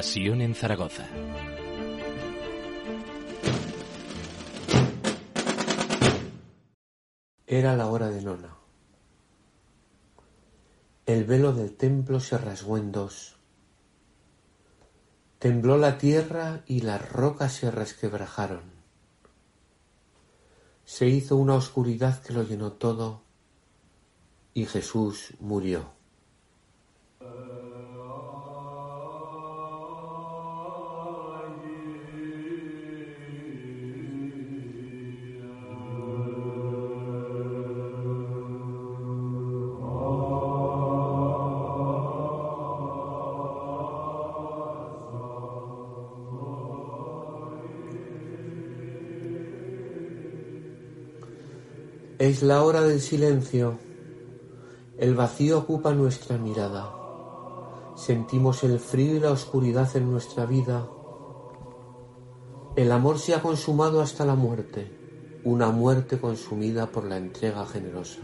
En Zaragoza. Era la hora de nona. El velo del templo se rasgó en dos. Tembló la tierra y las rocas se resquebrajaron. Se hizo una oscuridad que lo llenó todo y Jesús murió. Es la hora del silencio. El vacío ocupa nuestra mirada. Sentimos el frío y la oscuridad en nuestra vida. El amor se ha consumado hasta la muerte, una muerte consumida por la entrega generosa.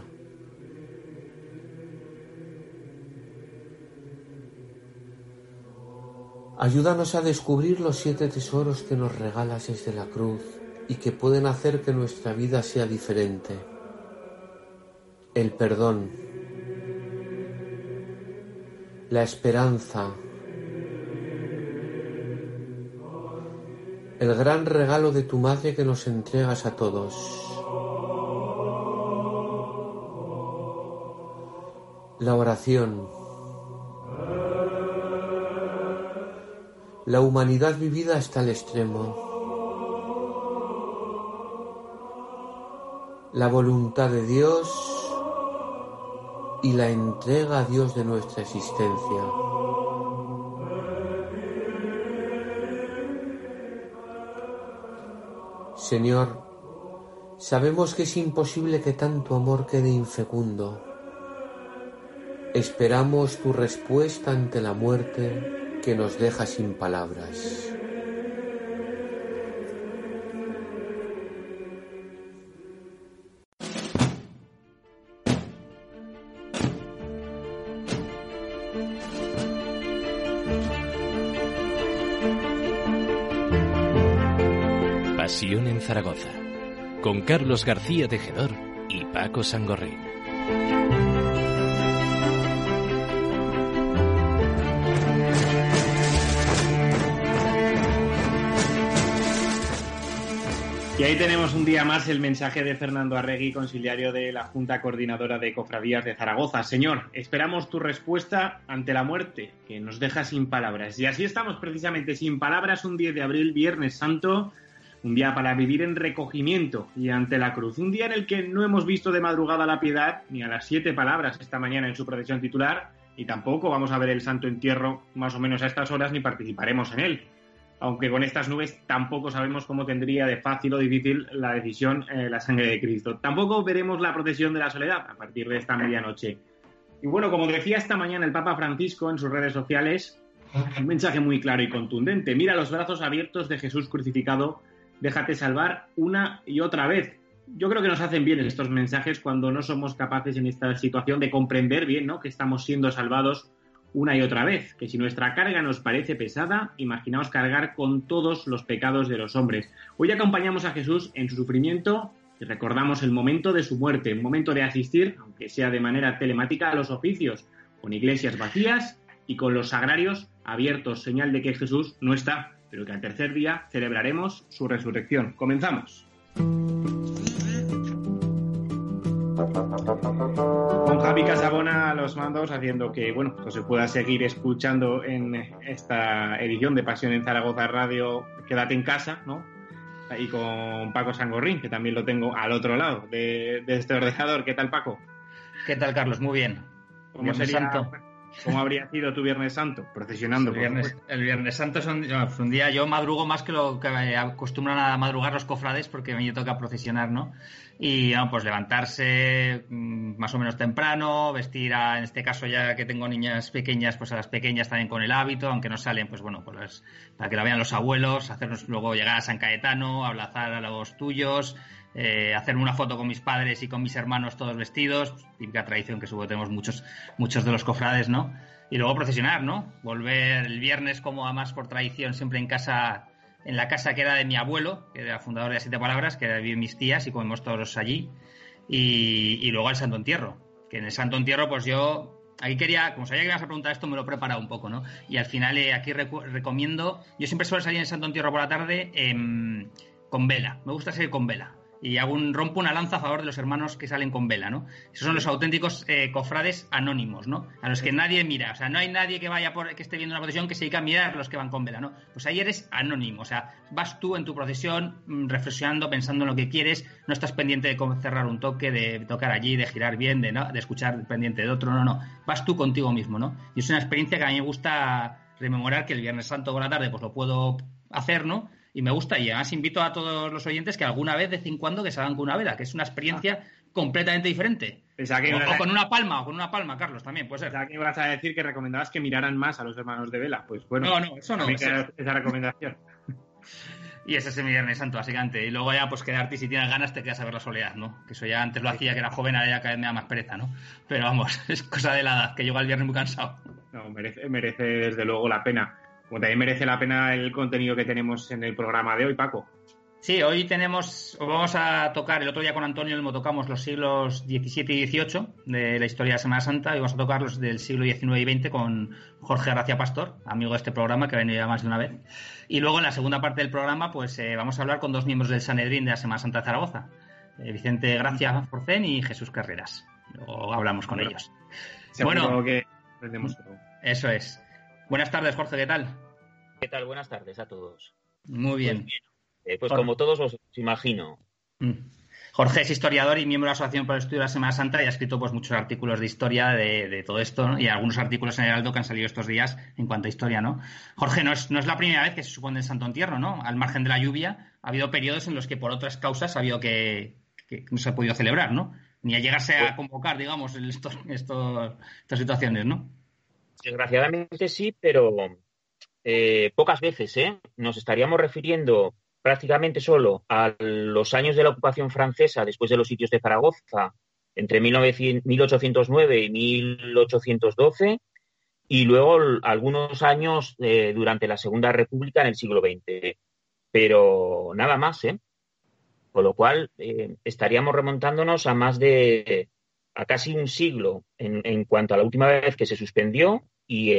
Ayúdanos a descubrir los siete tesoros que nos regalas desde la cruz y que pueden hacer que nuestra vida sea diferente el perdón, la esperanza, el gran regalo de tu madre que nos entregas a todos. La oración, la humanidad vivida hasta el extremo. La voluntad de Dios y la entrega a Dios de nuestra existencia. Señor, sabemos que es imposible que tanto amor quede infecundo. Esperamos tu respuesta ante la muerte que nos deja sin palabras. Con Carlos García Tejedor y Paco Sangorri. Y ahí tenemos un día más el mensaje de Fernando Arregui, conciliario de la Junta Coordinadora de Cofradías de Zaragoza. Señor, esperamos tu respuesta ante la muerte, que nos deja sin palabras. Y así estamos precisamente sin palabras un 10 de abril, Viernes Santo, un día para vivir en recogimiento y ante la cruz. Un día en el que no hemos visto de madrugada la piedad, ni a las siete palabras esta mañana en su procesión titular, y tampoco vamos a ver el Santo Entierro más o menos a estas horas ni participaremos en él aunque con estas nubes tampoco sabemos cómo tendría de fácil o difícil la decisión eh, la sangre de Cristo. Tampoco veremos la procesión de la soledad a partir de esta medianoche. Y bueno, como decía esta mañana el Papa Francisco en sus redes sociales, un mensaje muy claro y contundente. Mira los brazos abiertos de Jesús crucificado, déjate salvar una y otra vez. Yo creo que nos hacen bien estos mensajes cuando no somos capaces en esta situación de comprender bien ¿no? que estamos siendo salvados una y otra vez, que si nuestra carga nos parece pesada, imaginaos cargar con todos los pecados de los hombres. Hoy acompañamos a Jesús en su sufrimiento y recordamos el momento de su muerte, un momento de asistir, aunque sea de manera telemática, a los oficios, con iglesias vacías y con los sagrarios abiertos, señal de que Jesús no está, pero que al tercer día celebraremos su resurrección. Comenzamos. Con Javi Casabona a los mandos, haciendo que bueno, se pueda seguir escuchando en esta edición de Pasión en Zaragoza Radio, Quédate en casa, ¿no? Y con Paco Sangorrín, que también lo tengo al otro lado de, este ordenador. ¿Qué tal, Paco? ¿Qué tal, Carlos? Muy bien. ¿Cómo, sería, ¿Cómo habría sido tu Viernes Santo? Procesionando. El Viernes, el viernes Santo es un, día, yo madrugo más que lo que acostumbran a madrugar los cofrades porque me toca procesionar, ¿no? Y pues levantarse mm, más o menos temprano, vestir a, en este caso ya que tengo niñas pequeñas, pues a las pequeñas también con el hábito, aunque no salen, pues bueno, pues para que la vean los abuelos, hacernos luego llegar a San Caetano, abrazar a los tuyos, eh, hacerme una foto con mis padres y con mis hermanos todos vestidos, típica tradición que supongo tenemos muchos, muchos de los cofrades, ¿no? Y luego procesionar, ¿no? Volver el viernes como a más por tradición siempre en casa en la casa que era de mi abuelo, que era fundador de Siete Palabras, que vivían mis tías y comemos todos allí. Y, luego al Santo Entierro, que en el Santo Entierro, pues yo. Aquí quería, como sabía que ibas a preguntar esto, me lo he preparado un poco, ¿no? Y al final eh, aquí recomiendo. Yo siempre suelo salir en Santo Entierro por la tarde em, con vela. Me gusta salir con vela y hago un, rompo una lanza a favor de los hermanos que salen con vela, ¿no? Esos son los auténticos eh, cofrades anónimos, ¿no? A los que nadie mira, o sea, no hay nadie que vaya por que esté viendo una procesión que se dedica a mirar a los que van con vela, ¿no? Pues ahí eres anónimo, o sea, vas tú en tu procesión mm, reflexionando, pensando en lo que quieres, no estás pendiente de cerrar un toque, de tocar allí, de girar bien, de, ¿no? de escuchar pendiente de otro, no, no, vas tú contigo mismo, ¿no? Y es una experiencia que a mí me gusta rememorar que el Viernes Santo por la tarde pues lo puedo hacer, ¿no? Y me gusta. Y además invito a todos los oyentes que alguna vez, de vez en cuando, que salgan con una vela, que es una experiencia completamente diferente. o, con una palma, o con una palma, Carlos, también puede ser. Pensaba que ibas a decir que recomendabas que miraran más a los hermanos de vela. Pues bueno, no, no, eso no. Esa, recomendación. Y ese es mi Viernes Santo, básicamente. Y luego ya, pues quedarte y si tienes ganas te quedas a ver la soledad, ¿no? Que eso ya antes lo hacía que era joven, ahora ya cada vez me da más pereza, ¿no? Pero vamos, es cosa de la edad, que llego al viernes muy cansado. No, merece, merece desde luego la pena. Como también merece la pena el contenido que tenemos en el programa de hoy, Paco. Sí, hoy tenemos, vamos a tocar, el otro día con Antonio lo tocamos los siglos XVII y XVIII de la historia de Semana Santa y vamos a tocar los del siglo XIX y XX con Jorge Gracia Pastor, amigo de este programa que ha venido ya más de una vez. Y luego en la segunda parte del programa pues eh, vamos a hablar con dos miembros del Sanedrín de la Semana Santa de Zaragoza, eh, Vicente Gracia Forcén y Jesús Carreras. Luego hablamos con ellos. Bueno, que aprendemos todo. Eso es. Buenas tardes, Jorge, ¿qué tal? ¿Qué tal? Buenas tardes a todos. Muy bien. Pues, eh, pues como todos os imagino. Mm. Jorge es historiador y miembro de la Asociación para el Estudio de la Semana Santa y ha escrito pues, muchos artículos de historia de, todo esto y algunos artículos en el Heraldo que han salido estos días en cuanto a historia. ¿no? Jorge, no es, la primera vez que se supone el Santo Entierro, ¿no? Al margen de la lluvia, ha habido periodos en los que por otras causas ha habido que, no se ha podido celebrar, ¿no? Ni a llegarse a pues convocar, digamos, estas situaciones, ¿no? Desgraciadamente sí, pero eh, pocas veces ¿eh? nos estaríamos refiriendo prácticamente solo a los años de la ocupación francesa después de los sitios de Zaragoza, entre 1809 y 1812, y luego algunos años eh, durante la Segunda República en el siglo XX. Pero nada más, ¿eh? Con lo cual estaríamos remontándonos a más de a casi un siglo en, cuanto a la última vez que se suspendió y,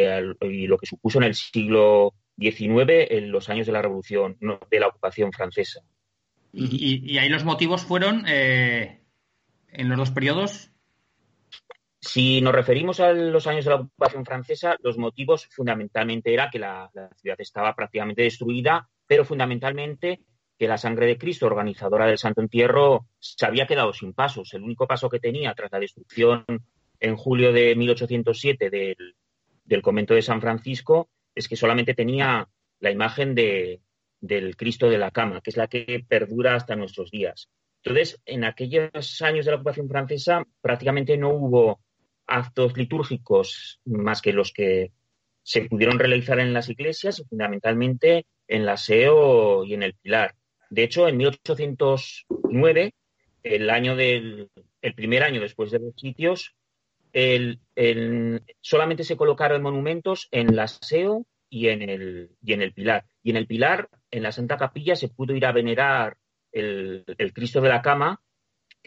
lo que supuso en el siglo XIX, en los años de la Revolución, de la ocupación francesa. ¿Y, ahí los motivos fueron eh, en los dos periodos? Si nos referimos a los años de la ocupación francesa, los motivos fundamentalmente era que la, la ciudad estaba prácticamente destruida, pero fundamentalmente que la sangre de Cristo, organizadora del Santo Entierro, se había quedado sin pasos. El único paso que tenía tras la destrucción en julio de 1807 del, del convento de San Francisco es que solamente tenía la imagen de, del Cristo de la cama, que es la que perdura hasta nuestros días. Entonces, en aquellos años de la ocupación francesa prácticamente no hubo actos litúrgicos más que los que se pudieron realizar en las iglesias, fundamentalmente en el aseo y en el pilar. De hecho, en 1809, el año del el primer año después de los sitios, el, solamente se colocaron monumentos en el aseo y en el, y en el pilar. Y en el pilar, en la Santa Capilla, se pudo ir a venerar el, Cristo de la Cama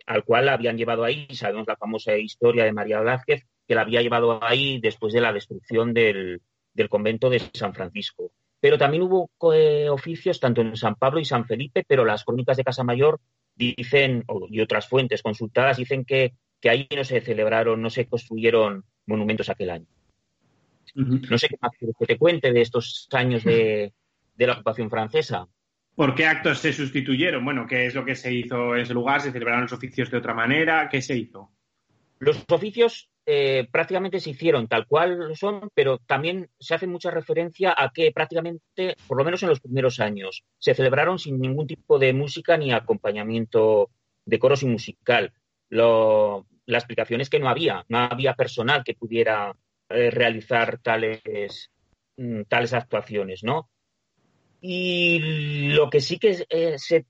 al cual la habían llevado ahí, sabemos la famosa historia de María Velázquez, que la había llevado ahí después de la destrucción del, convento de San Francisco. Pero también hubo eh, oficios tanto en San Pablo y San Felipe, pero las crónicas de Casa Mayor dicen, y otras fuentes consultadas dicen que, que ahí no se celebraron, no se construyeron monumentos aquel año. No sé qué más que te cuente de estos años de, la ocupación francesa. ¿Por qué actos se sustituyeron? Bueno, ¿qué es lo que se hizo en ese lugar? ¿Se celebraron los oficios de otra manera? ¿Qué se hizo? Los oficios eh, prácticamente se hicieron tal cual son, pero también se hace mucha referencia a que prácticamente, por lo menos en los primeros años, se celebraron sin ningún tipo de música ni acompañamiento de coros y musical. la explicación es que no había, no había personal que pudiera eh, realizar tales, mm, tales actuaciones, ¿no? Y lo que sí que eh, se,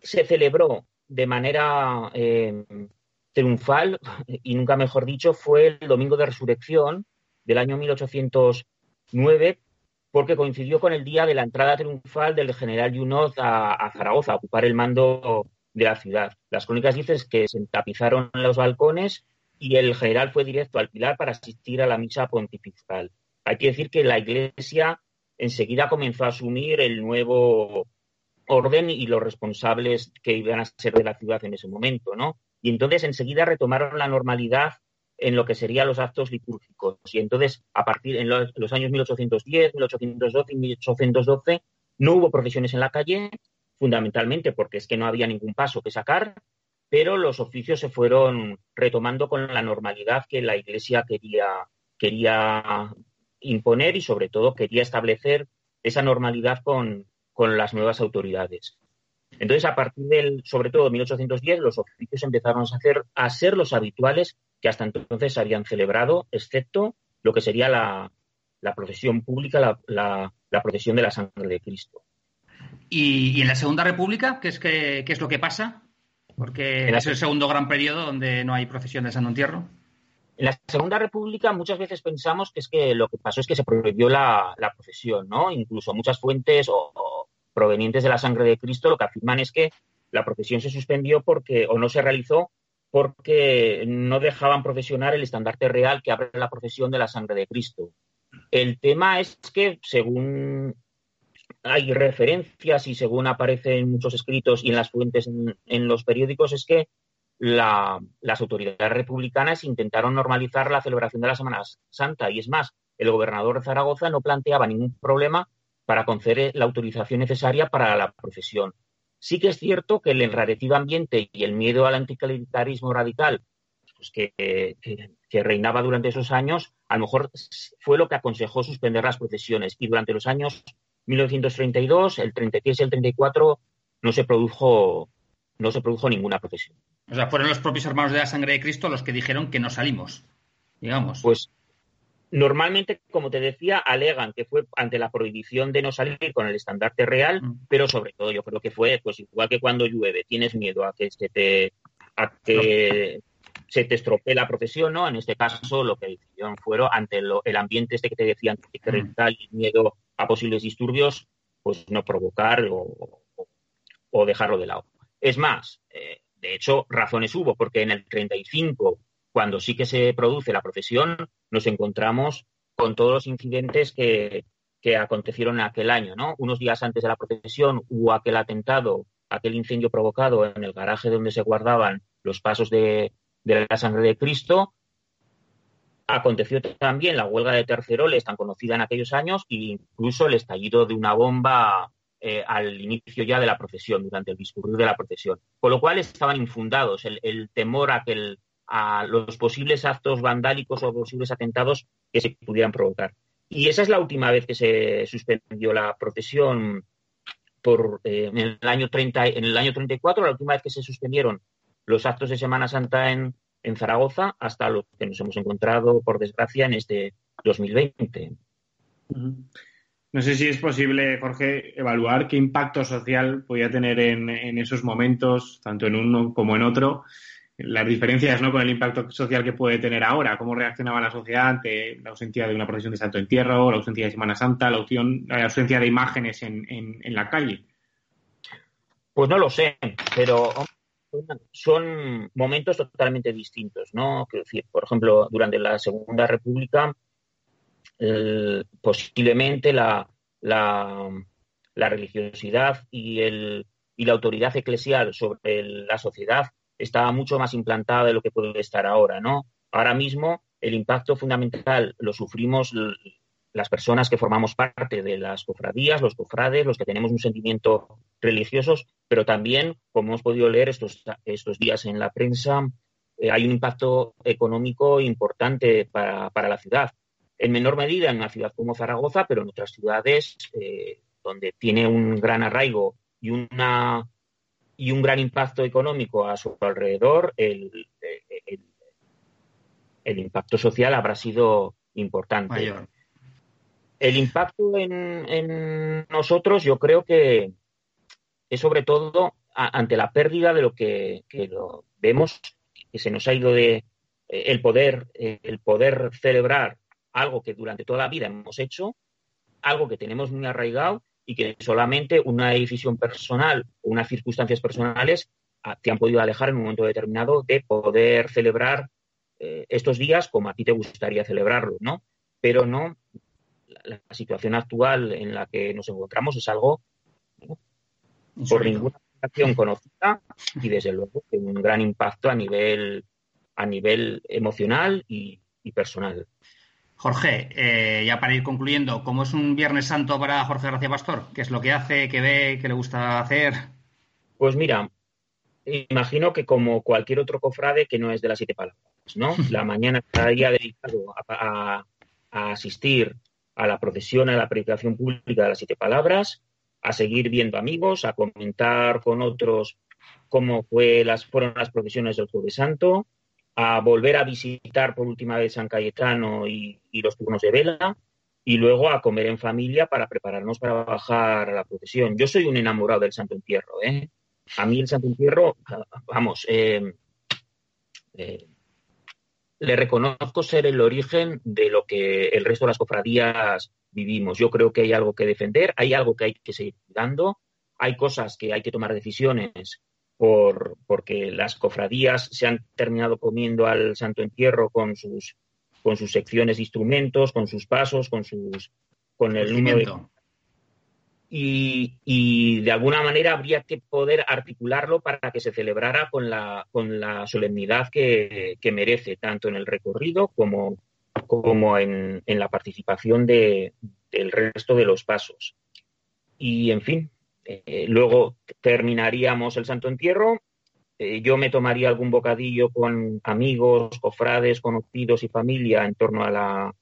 celebró de manera triunfal, y nunca mejor dicho, fue el Domingo de Resurrección del año 1809, porque coincidió con el día de la entrada triunfal del general Junot a, Zaragoza, a ocupar el mando de la ciudad. Las crónicas dicen que se tapizaron los balcones y el general fue directo al Pilar para asistir a la misa pontifical. Hay que decir que la Iglesia enseguida comenzó a asumir el nuevo orden y los responsables que iban a ser de la ciudad en ese momento, ¿no? Y entonces enseguida retomaron la normalidad en lo que serían los actos litúrgicos. Y entonces, a partir de los, los años 1810, 1812 y 1812, no hubo procesiones en la calle, fundamentalmente porque es que no había ningún paso que sacar, pero los oficios se fueron retomando con la normalidad que la Iglesia quería, quería imponer y sobre todo quería establecer esa normalidad con, las nuevas autoridades. Entonces, a partir del, sobre todo, 1810, los oficios empezaron a, hacer, a ser los habituales que hasta entonces habían celebrado, excepto lo que sería la, procesión pública, la, procesión de la sangre de Cristo. ¿Y, en la Segunda República qué es, qué es lo que pasa? Porque es el segundo gran periodo donde no hay procesión de Santo Entierro. En la Segunda República muchas veces pensamos que es que lo que pasó es que se prohibió la, procesión, ¿no? Incluso muchas fuentes o, provenientes de la sangre de Cristo lo que afirman es que la procesión se suspendió porque o no se realizó porque no dejaban procesionar el estandarte real que abre la procesión de la sangre de Cristo. El tema es que, según hay referencias y según aparece en muchos escritos y en las fuentes en, los periódicos es que las autoridades republicanas intentaron normalizar la celebración de la Semana Santa y es más, el gobernador de Zaragoza no planteaba ningún problema para conceder la autorización necesaria para la procesión. Sí que es cierto que el enrarecido ambiente y el miedo al anticlericalismo radical pues que, que, reinaba durante esos años, a lo mejor fue lo que aconsejó suspender las procesiones. Y durante los años 1932, el 33 y el 34 no se produjo, no se produjo ninguna procesión. O sea, fueron los propios hermanos de la sangre de Cristo los que dijeron que no salimos, digamos. Pues normalmente, como te decía, alegan que fue ante la prohibición de no salir con el estandarte real, mm. pero sobre todo yo creo que fue, pues igual que cuando llueve, tienes miedo a que se te, a que se te estropee la procesión, ¿no? En este caso, lo que hicieron fueron ante el ambiente este que te decían que mm. tal miedo a posibles disturbios, pues no provocar o, dejarlo de lado. Es más, eh, de hecho, razones hubo, porque en el 35, cuando sí que se produce la procesión, nos encontramos con todos los incidentes que, acontecieron en aquel año, ¿no? Unos días antes de la procesión hubo aquel atentado, aquel incendio provocado en el garaje donde se guardaban los pasos de, de la sangre de Cristo, Aconteció también la huelga de Terceroles, tan conocida en aquellos años, e incluso el estallido de una bomba eh, al inicio ya de la procesión, durante el discurrir de la procesión. Con lo cual estaban infundados el, temor a, que a los posibles actos vandálicos o posibles atentados que se pudieran provocar. Y esa es la última vez que se suspendió la procesión por, eh, en, el año 30, en el año 34, la última vez que se suspendieron los actos de Semana Santa en, en Zaragoza hasta lo que nos hemos encontrado, por desgracia, en este 2020. No sé si es posible, Jorge, evaluar qué impacto social podía tener en, esos momentos, tanto en uno como en otro, las diferencias ¿no? con el impacto social que puede tener ahora, cómo reaccionaba la sociedad ante la ausencia de una procesión de Santo Entierro, la ausencia de Semana Santa, la, ausencia de imágenes en, en, la calle. Pues no lo sé, pero son momentos totalmente distintos, ¿no? decir, por ejemplo, durante la Segunda República, posiblemente la, la, religiosidad y, el, y la autoridad eclesial sobre la sociedad estaba mucho más implantada de lo que puede estar ahora, ¿no? Ahora mismo el impacto fundamental lo sufrimos las personas que formamos parte de las cofradías, los cofrades, los que tenemos un sentimiento religioso, pero también, como hemos podido leer estos, estos días en la prensa, eh, hay un impacto económico importante para, la ciudad. En menor medida en una ciudad como Zaragoza, pero en otras ciudades eh, donde tiene un gran arraigo y, una, y un gran impacto económico a su alrededor, el, el, impacto social habrá sido importante. El impacto en, nosotros yo creo que es sobre todo ante la pérdida de lo que, lo vemos, que se nos ha ido de eh, el poder, eh, el poder celebrar algo que durante toda la vida hemos hecho, algo que tenemos muy arraigado y que solamente una decisión personal o unas circunstancias personales ah, te han podido alejar en un momento determinado de poder celebrar eh, estos días como a ti te gustaría celebrarlo, ¿no? Pero no la situación actual en la que nos encontramos es algo por ninguna acción conocida y desde luego tiene un gran impacto a nivel a nivel emocional y, personal. Jorge, eh, ya para ir concluyendo, ¿cómo es un Viernes Santo para Jorge García Pastor? ¿Qué es lo que hace, qué ve, qué le gusta hacer? Pues mira, imagino que como cualquier otro cofrade que no es de las siete palabras, ¿no? La mañana estaría dedicado a asistir a la procesión, a la predicación pública de las siete palabras, a seguir viendo amigos, a comentar con otros cómo fue las, fueron las procesiones del Jueves Santo, a volver a visitar por última vez San Cayetano y, los turnos de vela, y luego a comer en familia para prepararnos para bajar a la procesión. Yo soy un enamorado del Santo Entierro. ¿eh? A mí el Santo Entierro, vamos, eh, eh, le reconozco ser el origen de lo que el resto de las cofradías vivimos. Yo creo que hay algo que defender, hay algo que hay que seguir dando, hay cosas que hay que tomar decisiones por, porque las cofradías se han terminado comiendo al Santo Entierro con sus, con sus secciones de instrumentos, con sus pasos, con sus con el número y, de alguna manera habría que poder articularlo para que se celebrara con la, con la solemnidad que, merece, tanto en el recorrido como, como en, la participación de, del resto de los pasos. Y, en fin, eh, luego terminaríamos el Santo Entierro. Eh, yo me tomaría algún bocadillo con amigos, cofrades, conocidos y familia en torno a la,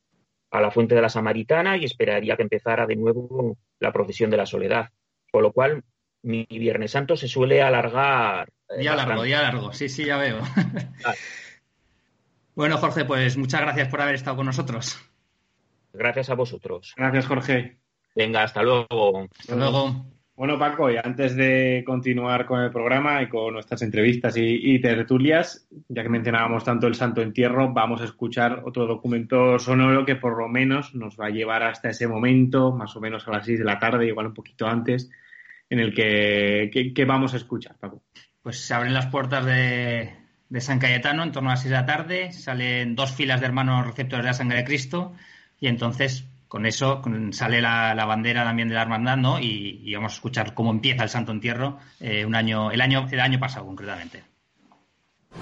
a la fuente de la Samaritana y esperaría que empezara de nuevo la procesión de la soledad. Con lo cual, mi Viernes Santo se suele alargar. Eh, día largo, día largo, sí, sí, ya veo. bueno, Jorge, pues muchas gracias por haber estado con nosotros. Gracias a vosotros. Gracias, Jorge. Venga, hasta luego. Hasta luego. Bueno, Paco, y antes de continuar con el programa y con nuestras entrevistas y, tertulias, ya que mencionábamos tanto el Santo Entierro, vamos a escuchar otro documento sonoro que por lo menos nos va a llevar hasta ese momento, más o menos a las 6 de la tarde, igual un poquito antes, en el que, vamos a escuchar, Paco. Pues se abren las puertas de, de San Cayetano en torno a las 6 de la tarde, salen dos filas de hermanos receptores de la sangre de Cristo y entonces con eso sale la, bandera también de la hermandad, ¿no? Y, vamos a escuchar cómo empieza el Santo Entierro eh, un año, el año, el año pasado concretamente.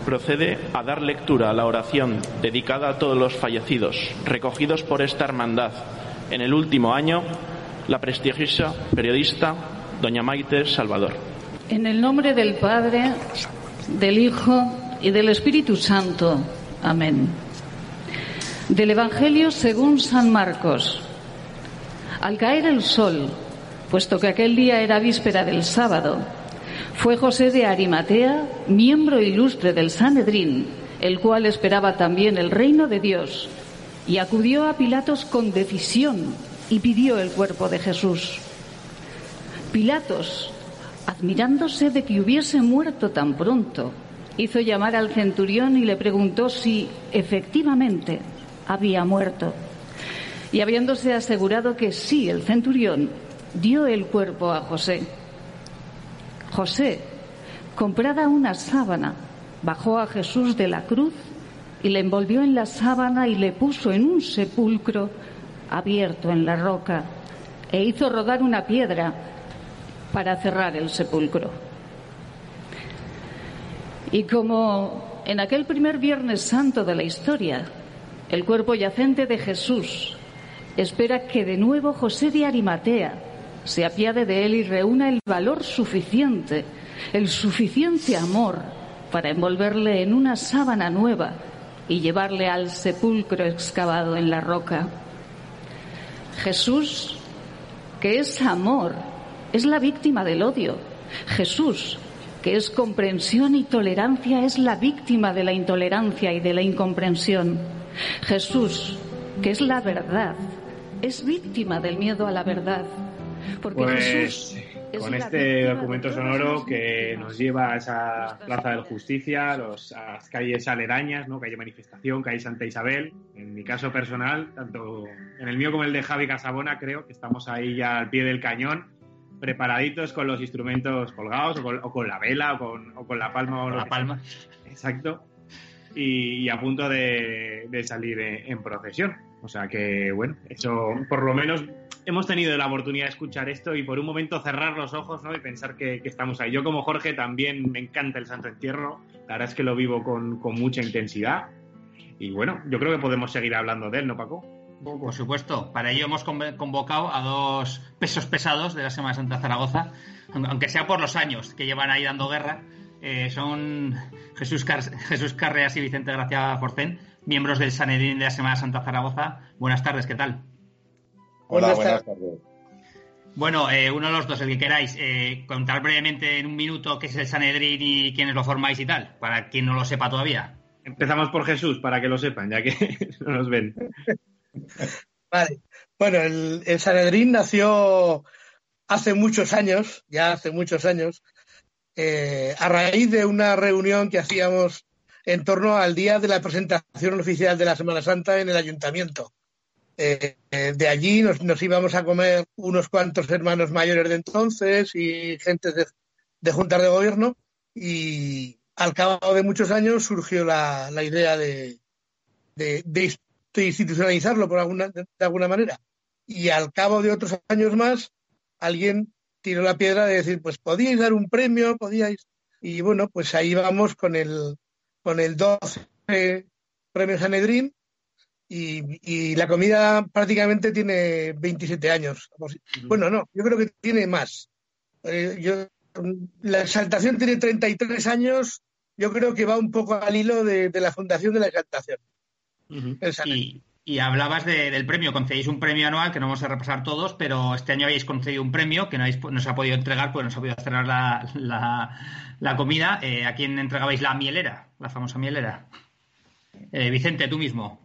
Procede a dar lectura a la oración dedicada a todos los fallecidos, recogidos por esta hermandad en el último año, la prestigiosa periodista doña Maite Salvador. En el nombre del Padre, del Hijo y del Espíritu Santo. Amén. Del Evangelio según San Marcos. Al caer el sol, puesto que aquel día era víspera del sábado, fue José de Arimatea, miembro ilustre del Sanedrín, el cual esperaba también el reino de Dios, y acudió a Pilatos con decisión y pidió el cuerpo de Jesús. Pilatos, admirándose de que hubiese muerto tan pronto, hizo llamar al centurión y le preguntó si efectivamente había muerto. Y habiéndose asegurado que sí, el centurión dio el cuerpo a José. José, comprada una sábana, bajó a Jesús de la cruz y le envolvió en la sábana y le puso en un sepulcro abierto en la roca e hizo rodar una piedra para cerrar el sepulcro. Y como en aquel primer Viernes Santo de la historia, el cuerpo yacente de Jesús espera que de nuevo José de Arimatea se apiade de él y reúna el valor suficiente, el suficiente amor para envolverle en una sábana nueva y llevarle al sepulcro excavado en la roca. Jesús, que es amor, es la víctima del odio. Jesús, que es comprensión y tolerancia, es la víctima de la intolerancia y de la incomprensión. Jesús, que es la verdad, es víctima del miedo a la verdad. Porque Pues Jesús es con la este de documento sonoro que nos lleva a esa Plaza del Justicia, los, a las calles aledañas, ¿no? calle Manifestación, calle Santa Isabel. En mi caso personal, tanto en el mío como el de Javi Casabona, creo que estamos ahí ya al pie del cañón, preparaditos con los instrumentos colgados, o con, o con la vela, o con, o con la palma. o Con lo la que palma. sea. Exacto. Y, a punto de, salir en, procesión. O sea que, bueno, eso por lo menos hemos tenido la oportunidad de escuchar esto y por un momento cerrar los ojos ¿no? y pensar que, estamos ahí. Yo como Jorge también me encanta el Santo Entierro, la verdad es que lo vivo con, con mucha intensidad y bueno, yo creo que podemos seguir hablando de él, ¿no, Paco? Por supuesto, para ello hemos conv- convocado a dos pesos pesados de la Semana Santa Zaragoza, aunque sea por los años que llevan ahí dando guerra. Eh, son Jesús, Car- Jesús Carreas y Vicente Gracia Forcén, miembros del Sanedrín de la Semana Santa Zaragoza. Buenas tardes, ¿qué tal? Hola, Buenas buenas tardes. Bueno, eh, uno de los dos, el que queráis, eh, contar brevemente en un minuto qué es el Sanedrín y quiénes lo formáis y tal, para quien no lo sepa todavía. Empezamos por Jesús, para que lo sepan, ya que no nos ven. Vale. Bueno, el, el Sanedrín nació hace muchos años, ya hace muchos años, eh, a raíz de una reunión que hacíamos en torno al día de la presentación oficial de la Semana Santa en el ayuntamiento. Eh, eh, de allí nos, íbamos a comer unos cuantos hermanos mayores de entonces y gente de, de juntas de gobierno y al cabo de muchos años surgió la, idea de, de, institucionalizarlo por alguna, de alguna manera. Y al cabo de otros años más, alguien tiró la piedra de decir, pues podíais dar un premio, podíais. Y bueno, pues ahí vamos con el, con el 12 premio Sanedrín y, y la comida prácticamente tiene 27 años. Bueno, no, yo creo que tiene más. Eh, yo, la exaltación tiene 33 años, yo creo que va un poco al hilo de, de la fundación de la exaltación. El Sanedrín. Y, y hablabas de- del premio, concedéis un premio anual que no vamos a repasar todos, pero este año habéis concedido un premio que no, habéis, no se ha podido entregar, pues no se ha podido cerrar la, la- la comida. Eh, ¿A quién entregabais la mielera, la famosa mielera? Eh, Vicente, tú mismo.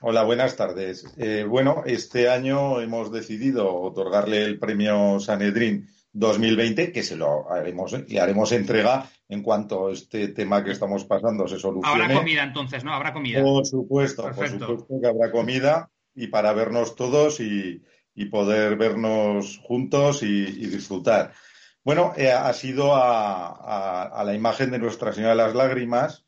Hola, buenas tardes. Eh, bueno, este año hemos decidido otorgarle el premio Sanedrín 2020, que se lo haremos, le haremos entrega en cuanto este tema que estamos pasando se solucione. Habrá comida entonces, ¿no? Habrá comida. Por supuesto, Perfecto. por supuesto que habrá comida y para vernos todos y, y poder vernos juntos y, y disfrutar. Bueno, eh, ha sido a, a- a la imagen de Nuestra Señora de las Lágrimas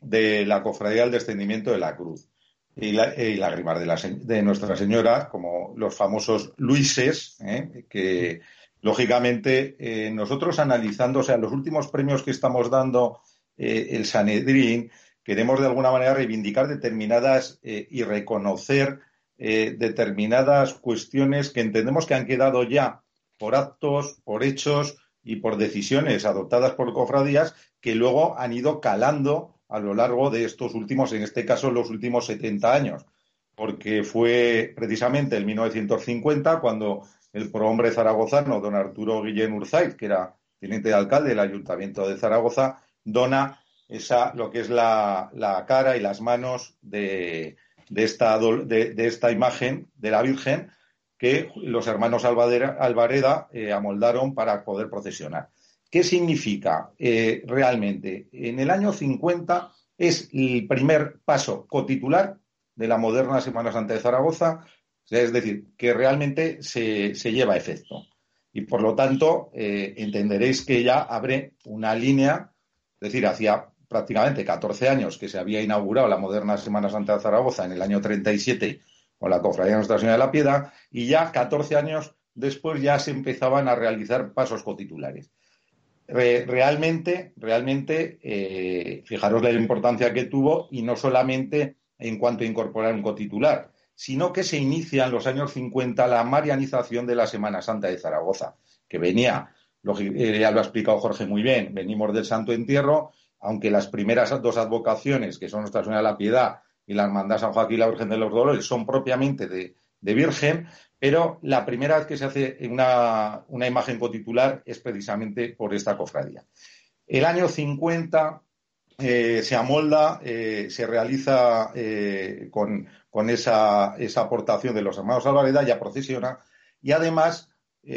de la Cofradía del Descendimiento de la Cruz y, la, y lágrimas de, la de Nuestra Señora, como los famosos Luises, ¿eh? que lógicamente eh, nosotros analizando, o sea, los últimos premios que estamos dando eh, el Sanedrín, queremos de alguna manera reivindicar determinadas eh, y reconocer determinadas cuestiones que entendemos que han quedado ya por actos, por hechos y por decisiones adoptadas por cofradías que luego han ido calando a lo largo de estos últimos, en este caso, los últimos 70 años. Porque fue precisamente en 1950 cuando el prohombre zaragozano, don Arturo Guillén Urzaiz, que era teniente de alcalde del Ayuntamiento de Zaragoza, dona esa, lo que es la, cara y las manos de, esta, imagen de la Virgen que los hermanos Alvareda eh, amoldaron para poder procesionar. ¿Qué significa eh, realmente? En el año 50 es el primer paso cotitular de la moderna Semana Santa de Zaragoza, es decir, que realmente se, se lleva a efecto. Y por lo tanto, eh, entenderéis que ya abre una línea, es decir, hacía prácticamente 14 años que se había inaugurado la moderna Semana Santa de Zaragoza en el año 37 con la Cofradía de Nuestra Señora de la Piedad y ya 14 años después ya se empezaban a realizar pasos cotitulares. realmente, realmente, eh, fijaros la importancia que tuvo y no solamente en cuanto a incorporar un cotitular, sino que se inicia en los años 50 la marianización de la Semana Santa de Zaragoza, que venía, eh, ya lo ha explicado Jorge muy bien, venimos del Santo Entierro, aunque las primeras dos advocaciones, que son Nuestra Señora de la Piedad y la Hermandad San Joaquín y la Virgen de los Dolores, son propiamente de, Virgen, pero la primera vez que se hace una, una imagen cotitular es precisamente por esta cofradía. El año 50 eh, se amolda, eh, se realiza eh, con, esa, aportación de los hermanos Alvareda, ya procesiona, y además,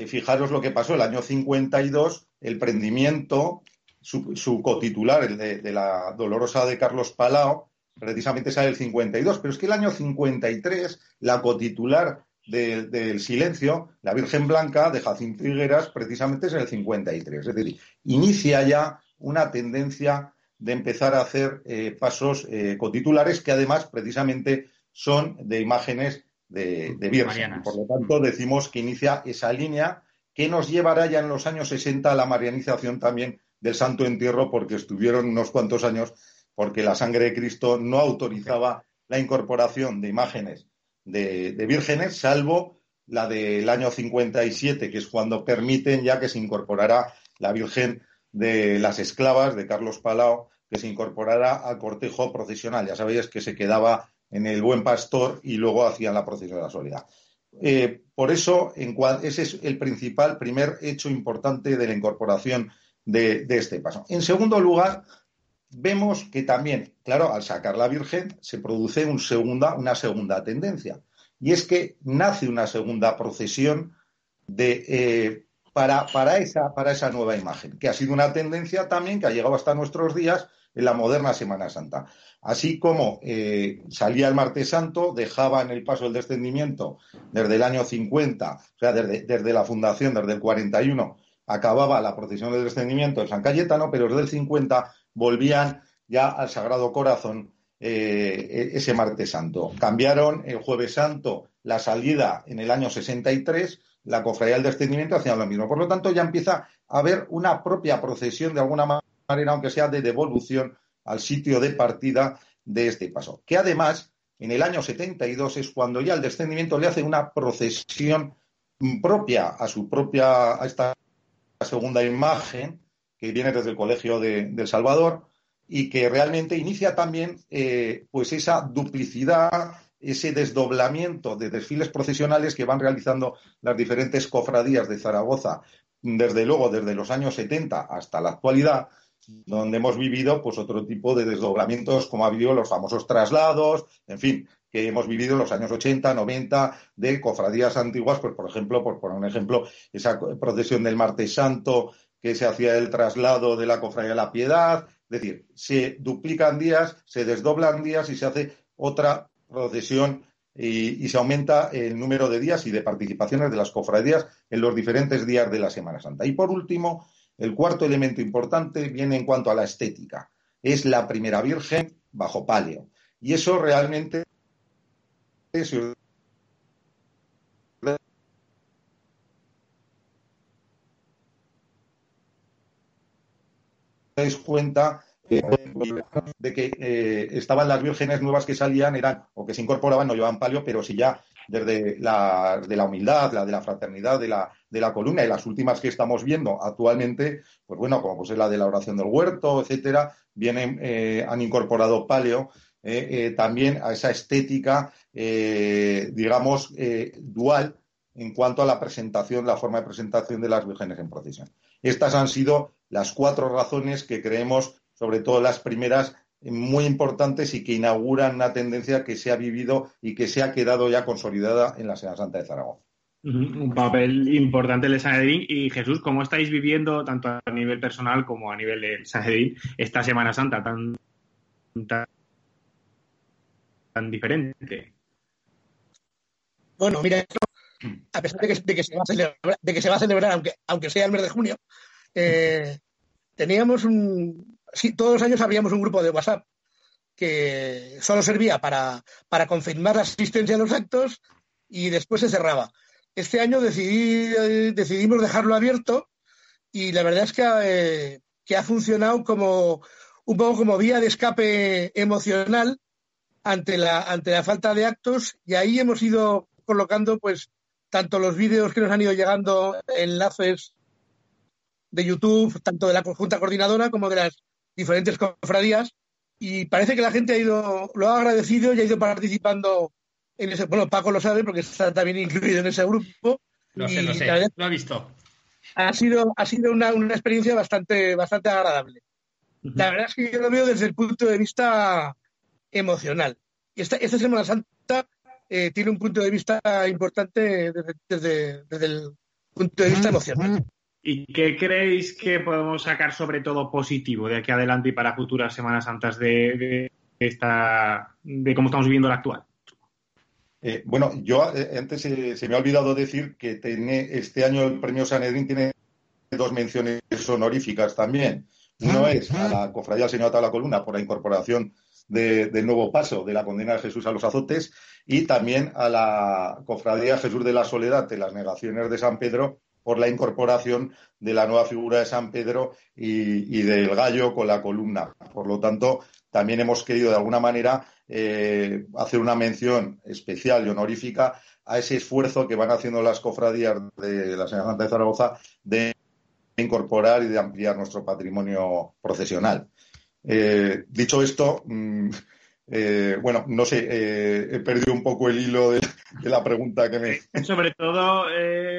fijaros lo que pasó. El año 52, el prendimiento, su, cotitular, el de, la Dolorosa de Carlos Palao, precisamente sale el 52, pero es que el año 53, la cotitular del silencio, la Virgen Blanca de Jacinto Higueras, precisamente es el 53. Es decir, inicia ya una tendencia de empezar a hacer eh, pasos eh, cotitulares que además precisamente son de imágenes de, de Virgen. Por lo tanto, decimos que inicia esa línea que nos llevará ya en los años 60 a la marianización también del Santo Entierro, porque estuvieron unos cuantos años, porque la sangre de Cristo no autorizaba la incorporación de imágenes de, de vírgenes, salvo la del año 57, que es cuando permiten ya que se incorporará la Virgen de las esclavas de Carlos Palau, que se incorporara al cortejo procesional. Ya sabéis que se quedaba en el Buen Pastor y luego hacían la procesión de la soledad. Eh, por eso, ese es el principal, primer hecho importante de la incorporación de, este paso. En segundo lugar, vemos que también, claro, al sacar la Virgen se produce una segunda tendencia. Y es que nace una segunda procesión de, eh, para, esa, para esa nueva imagen, que ha sido una tendencia también que ha llegado hasta nuestros días en la moderna Semana Santa. Así como eh, salía el martes santo, dejaba en el paso del descendimiento desde el año 50, o sea, desde, la fundación, desde el 41, acababa la procesión del descendimiento en San Cayetano, pero desde el 50 volvían ya al Sagrado Corazón eh, e-, ese martes santo. Cambiaron el jueves santo la salida en el año 63 la cofradía del descendimiento hacía lo mismo. Por lo tanto, ya empieza a haber una propia procesión, de alguna manera, aunque sea de devolución al sitio de partida de este paso. Que además, en el año 72 es cuando ya el descendimiento le hace una procesión propia a su propia, a esta segunda imagen que viene desde el Colegio de, del Salvador y que realmente inicia también eh, pues esa duplicidad ese desdoblamiento de desfiles procesionales que van realizando las diferentes cofradías de Zaragoza, desde luego desde los años 70 hasta la actualidad, donde hemos vivido pues otro tipo de desdoblamientos como ha habido los famosos traslados, en fin, que hemos vivido en los años 80, 90 de cofradías antiguas, pues por ejemplo, por poner un ejemplo, esa procesión del Martes Santo que se hacía el traslado de la cofradía de la Piedad, es decir, se duplican días, se desdoblan días y se hace otra procesión y, se aumenta el número de días y de participaciones de las cofradías en los diferentes días de la Semana Santa. Y por último, el cuarto elemento importante viene en cuanto a la estética. Es la primera Virgen bajo palio. Y eso realmente, dais cuenta, de que eh, estaban las vírgenes nuevas que salían, eran, o que se incorporaban, no llevaban palio, pero sí ya desde la, de la humildad, la de la fraternidad, de la, de la columna, y las últimas que estamos viendo actualmente, pues bueno, como pues es la de la oración del huerto, etcétera, vienen, eh, han incorporado palio eh, también a esa estética, digamos, dual en cuanto a la presentación, la forma de presentación de las vírgenes en procesión. Estas han sido las cuatro razones que creemos sobre todo las primeras, muy importantes y que inauguran una tendencia que se ha vivido y que se ha quedado ya consolidada en la Semana Santa de Zaragoza. Un papel importante el de Sanedrín. Y Jesús, ¿cómo estáis viviendo, tanto a nivel personal como a nivel de Sanedrín, esta Semana Santa tan, tan, diferente? Bueno, mira, a pesar de que, se, va a celebrar, aunque, aunque sea el mes de junio, eh, teníamos un... Sí, todos los años habíamos un grupo de WhatsApp que solo servía para, para confirmar la asistencia a los actos y después se cerraba. Este año decidí, decidimos dejarlo abierto y la verdad es que, eh, que ha funcionado como un poco como vía de escape emocional ante la, ante la falta de actos y ahí hemos ido colocando pues tanto los vídeos que nos han ido llegando, enlaces de YouTube, tanto de la conjunta coordinadora como de las diferentes cofradías y parece que la gente ha ido, lo ha agradecido y ha ido participando en ese, bueno, Paco lo sabe porque está también incluido en ese grupo. Lo sé, lo sé, lo he visto. Ha sido, ha sido una, una experiencia bastante, bastante agradable. La verdad es que yo lo veo desde el punto de vista emocional. Y esta, esta Semana Santa eh, tiene un punto de vista importante desde, desde, el punto de vista emocional. ¿Y qué creéis que podemos sacar sobre todo positivo de aquí adelante y para futuras Semanas Santas de, esta, de cómo estamos viviendo la actual? Eh, bueno, yo eh, antes se me ha olvidado decir que tiene, este año el premio Sanedrín tiene dos menciones honoríficas también. Uno es a la Cofradía del Señor de la Columna por la incorporación del nuevo paso de la condena de Jesús a los azotes y también a la Cofradía Jesús de la Soledad de las negaciones de San Pedro por la incorporación de la nueva figura de San Pedro y, del gallo con la columna. Por lo tanto, también hemos querido de alguna manera eh, hacer una mención especial y honorífica a ese esfuerzo que van haciendo las cofradías de la Señora Santa de Zaragoza de incorporar y de ampliar nuestro patrimonio procesional. Eh, dicho esto, mm, eh, bueno, no sé, eh, he perdido un poco el hilo de, la pregunta que me. Sobre todo,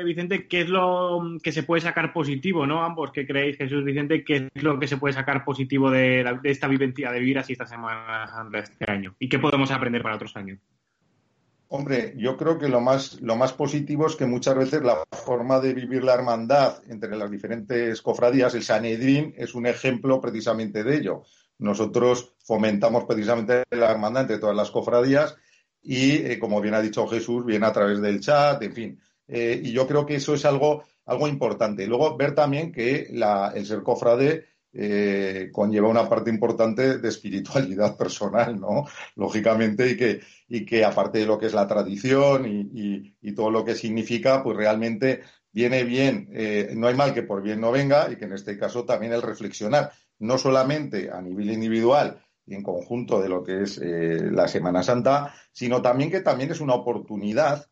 Vicente, ¿qué es lo que se puede sacar positivo, no? Ambos, ¿qué creéis, Jesús Vicente? ¿Qué es lo que se puede sacar positivo de, de esta vivencia de vivir así esta semana este año? ¿Y qué podemos aprender para otros años? Hombre, yo creo que lo más, lo más positivo es que muchas veces la forma de vivir la hermandad entre las diferentes cofradías, el Sanedrín, es un ejemplo precisamente de ello. Nosotros fomentamos precisamente la hermandad entre todas las cofradías y, eh, como bien ha dicho Jesús, viene a través del chat, en fin. Eh, y yo creo que eso es algo, algo importante. Luego, ver también que el ser cofrade eh, conlleva una parte importante de espiritualidad personal, ¿no? Lógicamente, y que, y que aparte de lo que es la tradición y, todo lo que significa, pues realmente viene bien, no hay mal que por bien no venga, y que en este caso también el reflexionar, no solamente a nivel individual y en conjunto de lo que es eh, la Semana Santa, sino también que también es una oportunidad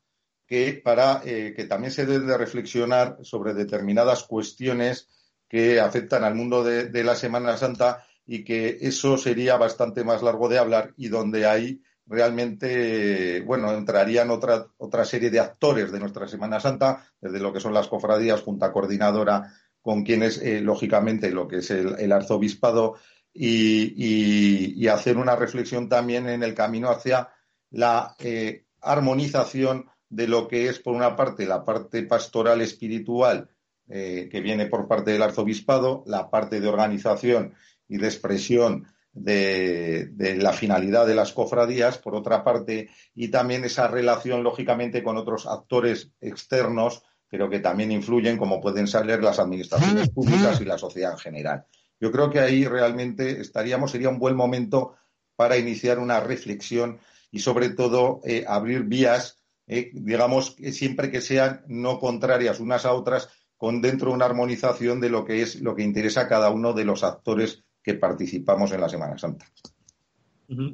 que para que también se debe de reflexionar sobre determinadas cuestiones que afectan al mundo de, la Semana Santa y que eso sería bastante más largo de hablar y donde ahí realmente, bueno, entrarían otra, otra serie de actores de nuestra Semana Santa, desde lo que son las cofradías, junta coordinadora, con quienes, eh, lógicamente, lo que es el, arzobispado, y, hacer una reflexión también en el camino hacia la eh, armonización de lo que es, por una parte, la parte pastoral espiritual eh, que viene por parte del arzobispado, la parte de organización y de expresión de, la finalidad de las cofradías, por otra parte, y también esa relación, lógicamente, con otros actores externos, pero que también influyen, como pueden ser las administraciones públicas y la sociedad en general. Yo creo que ahí realmente estaríamos, sería un buen momento para iniciar una reflexión y, sobre todo, eh, abrir vías, eh, digamos, siempre que sean no contrarias unas a otras, con dentro una armonización de lo que es lo que interesa a cada uno de los actores que participamos en la Semana Santa.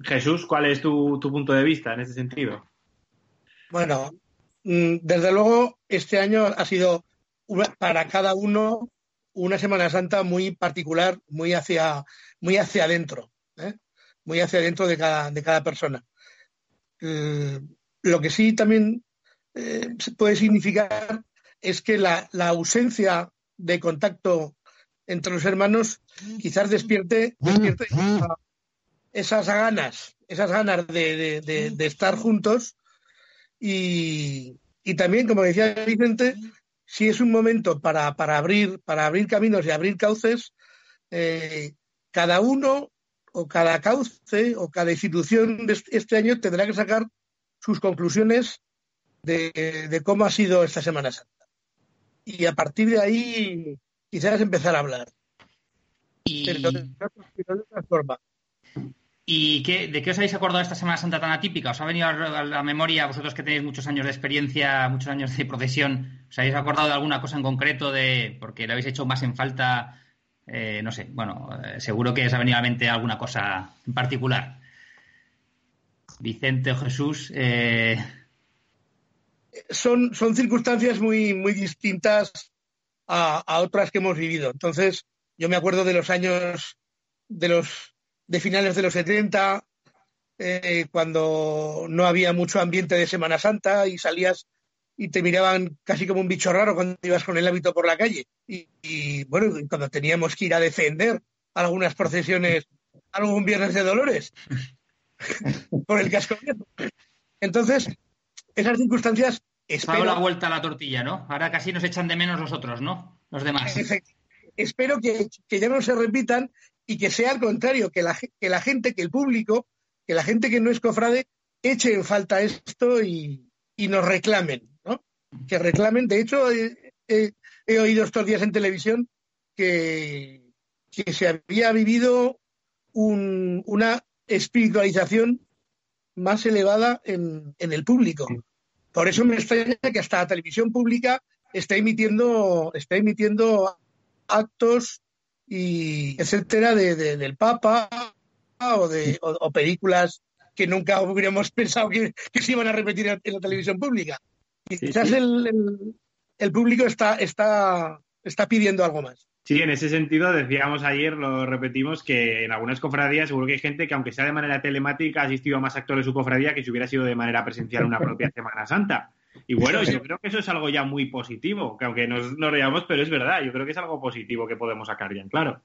Jesús, ¿cuál es tu, punto de vista en ese sentido? Bueno, desde luego este año ha sido para cada uno una Semana Santa muy particular, muy hacia, muy hacia adentro, ¿eh? muy hacia adentro de cada, de cada persona. Mm, lo que sí también eh, puede significar es que la, ausencia de contacto entre los hermanos quizás despierte, esas ganas, esas ganas de, estar juntos y, también, como decía Vicente, si es un momento para, abrir, para abrir caminos y abrir cauces, eh, cada uno o cada cauce o cada institución de este año tendrá que sacar sus conclusiones de, cómo ha sido esta Semana Santa. Y a partir de ahí quizás empezar a hablar. Y... Pero de, otra forma. ¿Y qué, de qué os habéis acordado esta Semana Santa tan atípica? ¿Os ha venido a la memoria, vosotros que tenéis muchos años de experiencia, muchos años de procesión, ¿os habéis acordado de alguna cosa en concreto de porque le habéis hecho más en falta? Eh, no sé, bueno, eh, seguro que os ha venido a la mente alguna cosa en particular. Vicente o Jesús. Eh, son, son circunstancias muy, muy distintas a, a otras que hemos vivido. Entonces, yo me acuerdo de los años de los de finales de los 70, eh, cuando no había mucho ambiente de Semana Santa y salías y te miraban casi como un bicho raro cuando ibas con el hábito por la calle. Y, bueno, cuando teníamos que ir a defender algunas procesiones, algún viernes de Dolores, por el casco. Entonces, esas circunstancias... Espero... la vuelta a la tortilla, ¿no? Ahora casi nos echan de menos los otros, ¿no? Los demás. Espero que, que ya no se repitan y que sea al contrario, que la, que la gente, que el público, que la gente que no es cofrade, eche en falta esto y, nos reclamen, ¿no? Que reclamen. De hecho, he oído estos días en televisión que, que se había vivido una espiritualización más elevada en, en, el público. Por eso me extraña que hasta la televisión pública está emitiendo, está emitiendo actos y etcétera de, del Papa o de o, películas que nunca hubiéramos pensado que, se iban a repetir en la televisión pública. Y quizás El, el, público está, está, está pidiendo algo más. Sí, en ese sentido decíamos ayer, lo repetimos, que en algunas cofradías seguro que hay gente que aunque sea de manera telemática ha asistido a más actores de su cofradía que si hubiera sido de manera presencial en una propia Semana Santa. Y bueno, yo creo que eso es algo ya muy positivo, que aunque nos, nos reíamos, pero es verdad, yo creo que es algo positivo que podemos sacar bien, claro.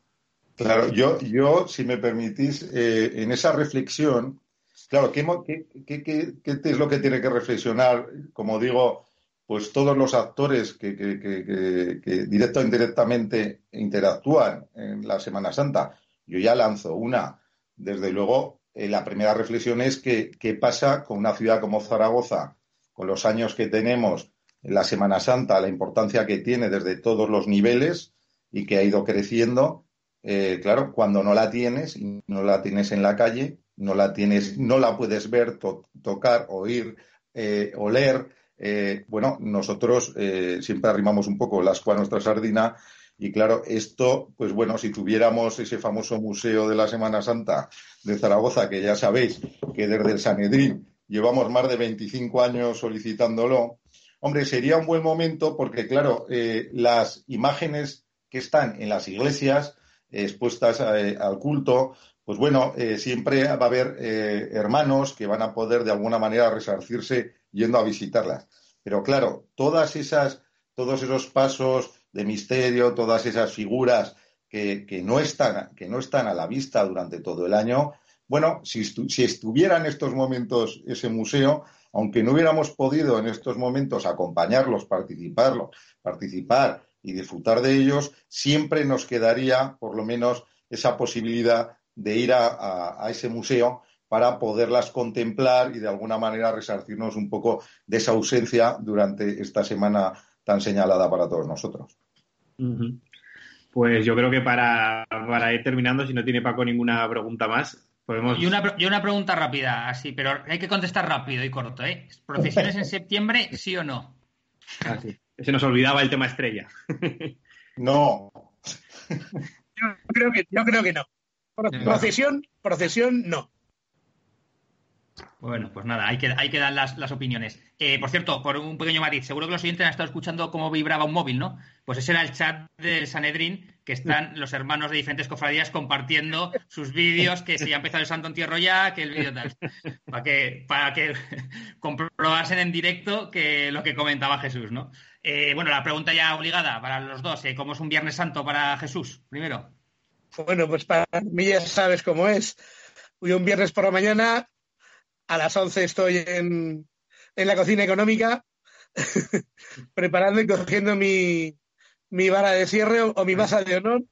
Claro, yo, yo si me permitís, eh, en esa reflexión, claro, ¿qué, qué, qué, qué, es lo que tiene que reflexionar? Como digo, pues todos los actores que, que directo o indirectamente interactúan en la Semana Santa. Yo ya lanzo una. Desde luego, eh, la primera reflexión es que qué pasa con una ciudad como Zaragoza, con los años que tenemos en la Semana Santa, la importancia que tiene desde todos los niveles y que ha ido creciendo, eh, claro, cuando no la tienes no la tienes en la calle, no la tienes, no la puedes ver, tocar, oír, eh, oler. Eh, bueno, nosotros siempre arrimamos un poco las a nuestra sardina y claro, esto, pues bueno, si tuviéramos ese famoso museo de la Semana Santa de Zaragoza, que ya sabéis que desde el Sanedrín llevamos más de 25 años solicitándolo. Hombre, sería un buen momento porque, claro, eh, las imágenes que están en las iglesias eh, expuestas eh, al culto, pues bueno, siempre va a haber hermanos que van a poder de alguna manera resarcirse yendo a visitarlas. Pero claro, todas esas, todos esos pasos de misterio, todas esas figuras que, que, no están, que no están a la vista durante todo el año, bueno, si, estuviera en estos momentos ese museo, aunque no hubiéramos podido en estos momentos acompañarlos, participarlos, participar y disfrutar de ellos, siempre nos quedaría por lo menos esa posibilidad de ir a, ese museo para poderlas contemplar y de alguna manera resarcirnos un poco de esa ausencia durante esta semana tan señalada para todos nosotros. Pues yo creo que para, para ir terminando, si no tiene Paco ninguna pregunta más, y, una, y una pregunta rápida, así, pero hay que contestar rápido y corto, ¿eh? ¿Procesiones en septiembre, sí o no? Ah, sí. Se nos olvidaba el tema estrella. no. Yo creo que, yo creo que no. Procesión, procesión, no. Bueno, pues nada, hay que, dar las, las opiniones. Eh, por cierto, por un pequeño matiz, seguro que los oyentes han estado escuchando cómo vibraba un móvil, ¿no? Pues ese era el chat del Sanedrín, que están los hermanos de diferentes cofradías compartiendo sus vídeos, que si ha empezado el Santo Entierro ya, que el vídeo tal. Para que, para que comprobasen en directo que lo que comentaba Jesús, ¿no? Eh, bueno, la pregunta ya obligada para los dos, ¿eh? ¿cómo es un Viernes Santo para Jesús? Primero. Bueno, pues para mí ya sabes cómo es. Hoy un viernes por la mañana a las 11 estoy en, la cocina económica preparando y cogiendo mi, vara de cierre o, mi masa de honor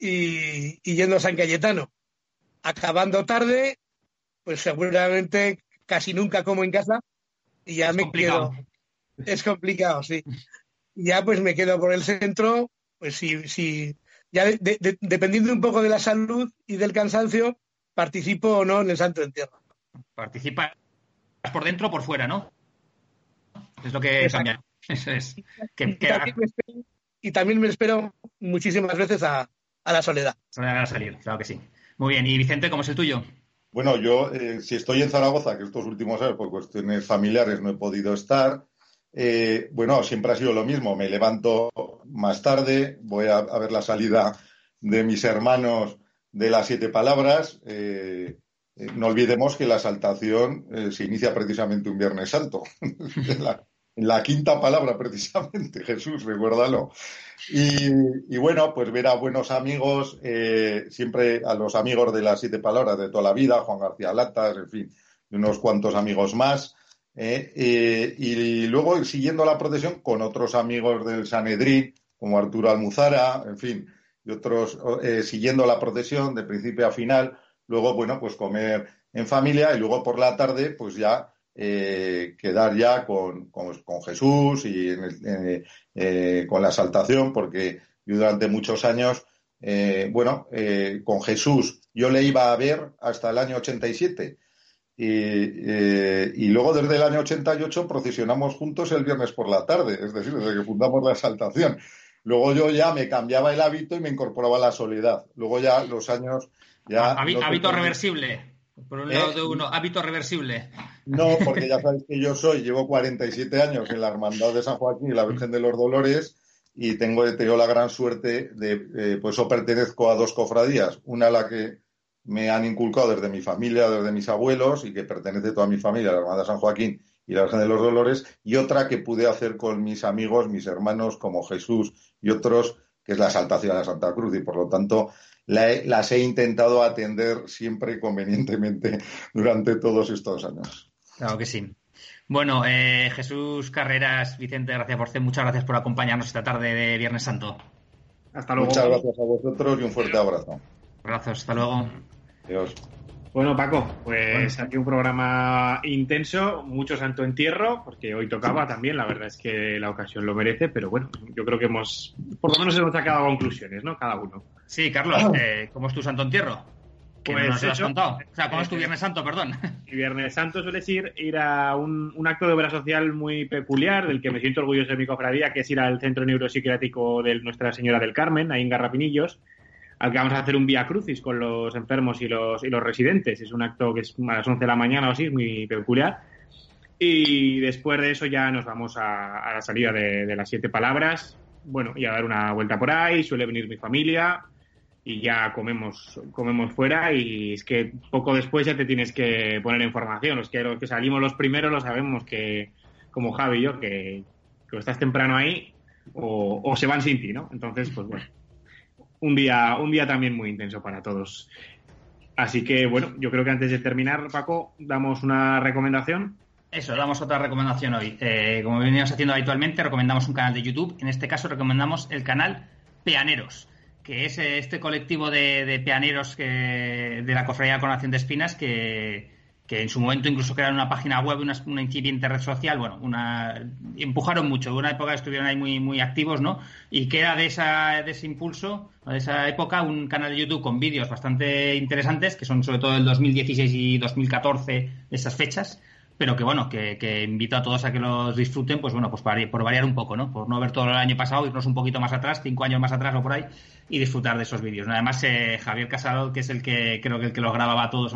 y, yendo a San Cayetano. Acabando tarde, pues seguramente casi nunca como en casa y ya me quedo. Es complicado, sí. Ya pues me quedo por el centro, pues si, si ya dependiendo un poco de la salud y del cansancio, participo o no en el Santo Entierro. Participa por dentro o por fuera, ¿no? Es lo que cambia. Eso es. y, también me espero muchísimas veces a, la soledad. Soledad a salir, claro que sí. Muy bien. ¿Y Vicente, cómo es el tuyo? Bueno, yo, eh, si estoy en Zaragoza, que estos últimos años por cuestiones familiares no he podido estar, eh, bueno, siempre ha sido lo mismo. Me levanto más tarde, voy a, ver la salida de mis hermanos de las siete palabras. Eh, no olvidemos que la saltación se inicia precisamente un Viernes Santo. en la quinta palabra precisamente, Jesús, recuérdalo. Y, bueno, pues ver a buenos amigos, eh, siempre a los amigos de las siete palabras de toda la vida, Juan García Latas, en fin, unos cuantos amigos más. Eh, eh, y luego siguiendo la procesión con otros amigos del Sanedrín, como Arturo Almuzara, en fin, y otros siguiendo la procesión de principio a final. Luego, bueno, pues comer en familia y luego por la tarde, pues ya eh, quedar ya con, Jesús y eh, con la exaltación, porque yo durante muchos años, eh, bueno, con Jesús yo le iba a ver hasta el año 87. Y, y luego desde el año 88 procesionamos juntos el viernes por la tarde, es decir, desde que fundamos la exaltación. Luego yo ya me cambiaba el hábito y me incorporaba a la soledad. Luego ya los años ya... Hábito reversible. Por un lado de uno, hábito reversible. No, porque ya sabéis que yo soy, llevo 47 años en la Hermandad de San Joaquín y la Virgen de los Dolores y tengo, tenido la gran suerte de, eh, pues yo pertenezco a dos cofradías, una a la que me han inculcado desde mi familia, desde mis abuelos y que pertenece toda mi familia, la Hermandad de San Joaquín y la Virgen de los Dolores, y otra que pude hacer con mis amigos, mis hermanos como Jesús y otros, que es la Saltación a la Santa Cruz y por lo tanto las he intentado atender siempre convenientemente durante todos estos años. Claro que sí. Bueno, eh, Jesús Carreras, Vicente Gracias por muchas gracias por acompañarnos esta tarde de Viernes Santo. Hasta luego. Muchas gracias a vosotros y un fuerte abrazo. Gracias, hasta luego. Adiós. Bueno, Paco, pues aquí un programa intenso, mucho santo entierro, porque hoy tocaba también, la verdad es que la ocasión lo merece, pero bueno, yo creo que hemos, por lo menos hemos sacado conclusiones, ¿no? Cada uno. Sí, Carlos, eh, ¿cómo es tu santo entierro? pues no nos has contado. O sea, ¿cómo es tu Viernes Santo, perdón? Mi Viernes Santo suele ir, ir a un, acto de obra social muy peculiar, del que me siento orgulloso de mi cofradía, que es ir al Centro Neuropsiquiátrico de Nuestra Señora del Carmen, ahí en Garrapinillos, al que vamos a hacer un vía crucis con los enfermos y los, y los residentes. Es un acto que es a las 11 de la mañana o así, es muy peculiar. Y después de eso ya nos vamos a, la salida de, de, las siete palabras. Bueno, y a dar una vuelta por ahí. Suele venir mi familia y ya comemos, comemos fuera. Y es que poco después ya te tienes que poner en formación. Que, los que salimos los primeros lo sabemos que, como Javi y yo, que, que estás temprano ahí o, o se van sin ti, ¿no? Entonces, pues bueno un día, un día también muy intenso para todos. Así que, bueno, yo creo que antes de terminar, Paco, damos una recomendación. Eso, damos otra recomendación hoy. Eh, como veníamos haciendo habitualmente, recomendamos un canal de YouTube. En este caso, recomendamos el canal Peaneros, que es este colectivo de, de peaneros que, de la Cofradía de Coronación de Espinas que, que en su momento incluso crearon una página web, una, una incipiente red social, bueno, una, empujaron mucho, de una época estuvieron ahí muy, muy activos, ¿no? Y queda de, esa, de ese impulso, de esa época, un canal de YouTube con vídeos bastante interesantes, que son sobre todo del 2016 y 2014, esas fechas, pero que bueno, que, invito a todos a que los disfruten, pues bueno, pues por variar un poco, ¿no? Por no ver todo el año pasado, irnos un poquito más atrás, cinco años más atrás o por ahí, y disfrutar de esos vídeos. Además, eh, Javier Casado, que es el que creo que el que los grababa a todos,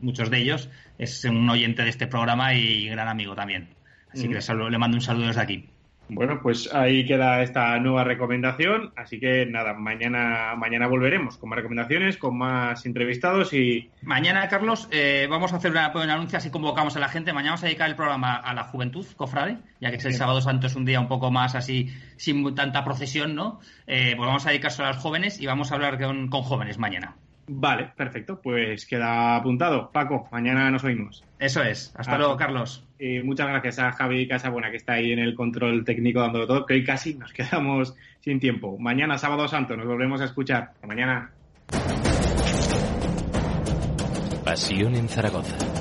muchos de ellos, es un oyente de este programa y gran amigo también. Así que le, le mando un saludo desde aquí. Bueno, pues ahí queda esta nueva recomendación. Así que nada, mañana, mañana volveremos con más recomendaciones, con más entrevistados y. Mañana, Carlos, eh, vamos a hacer una, un anuncio así convocamos a la gente. Mañana vamos a dedicar el programa a la juventud, cofrade, ya que es el sábado santo, es un día un poco más así, sin tanta procesión, ¿no? Eh, pues vamos a dedicarse a los jóvenes y vamos a hablar con, con jóvenes mañana. Vale, perfecto. Pues queda apuntado. Paco, mañana nos oímos. Eso es. Hasta luego, Carlos. Y muchas gracias a Javi Casabuena, que está ahí en el control técnico dándolo todo, que hoy casi nos quedamos sin tiempo. Mañana, sábado santo, nos volvemos a escuchar. Hasta mañana. Pasión en Zaragoza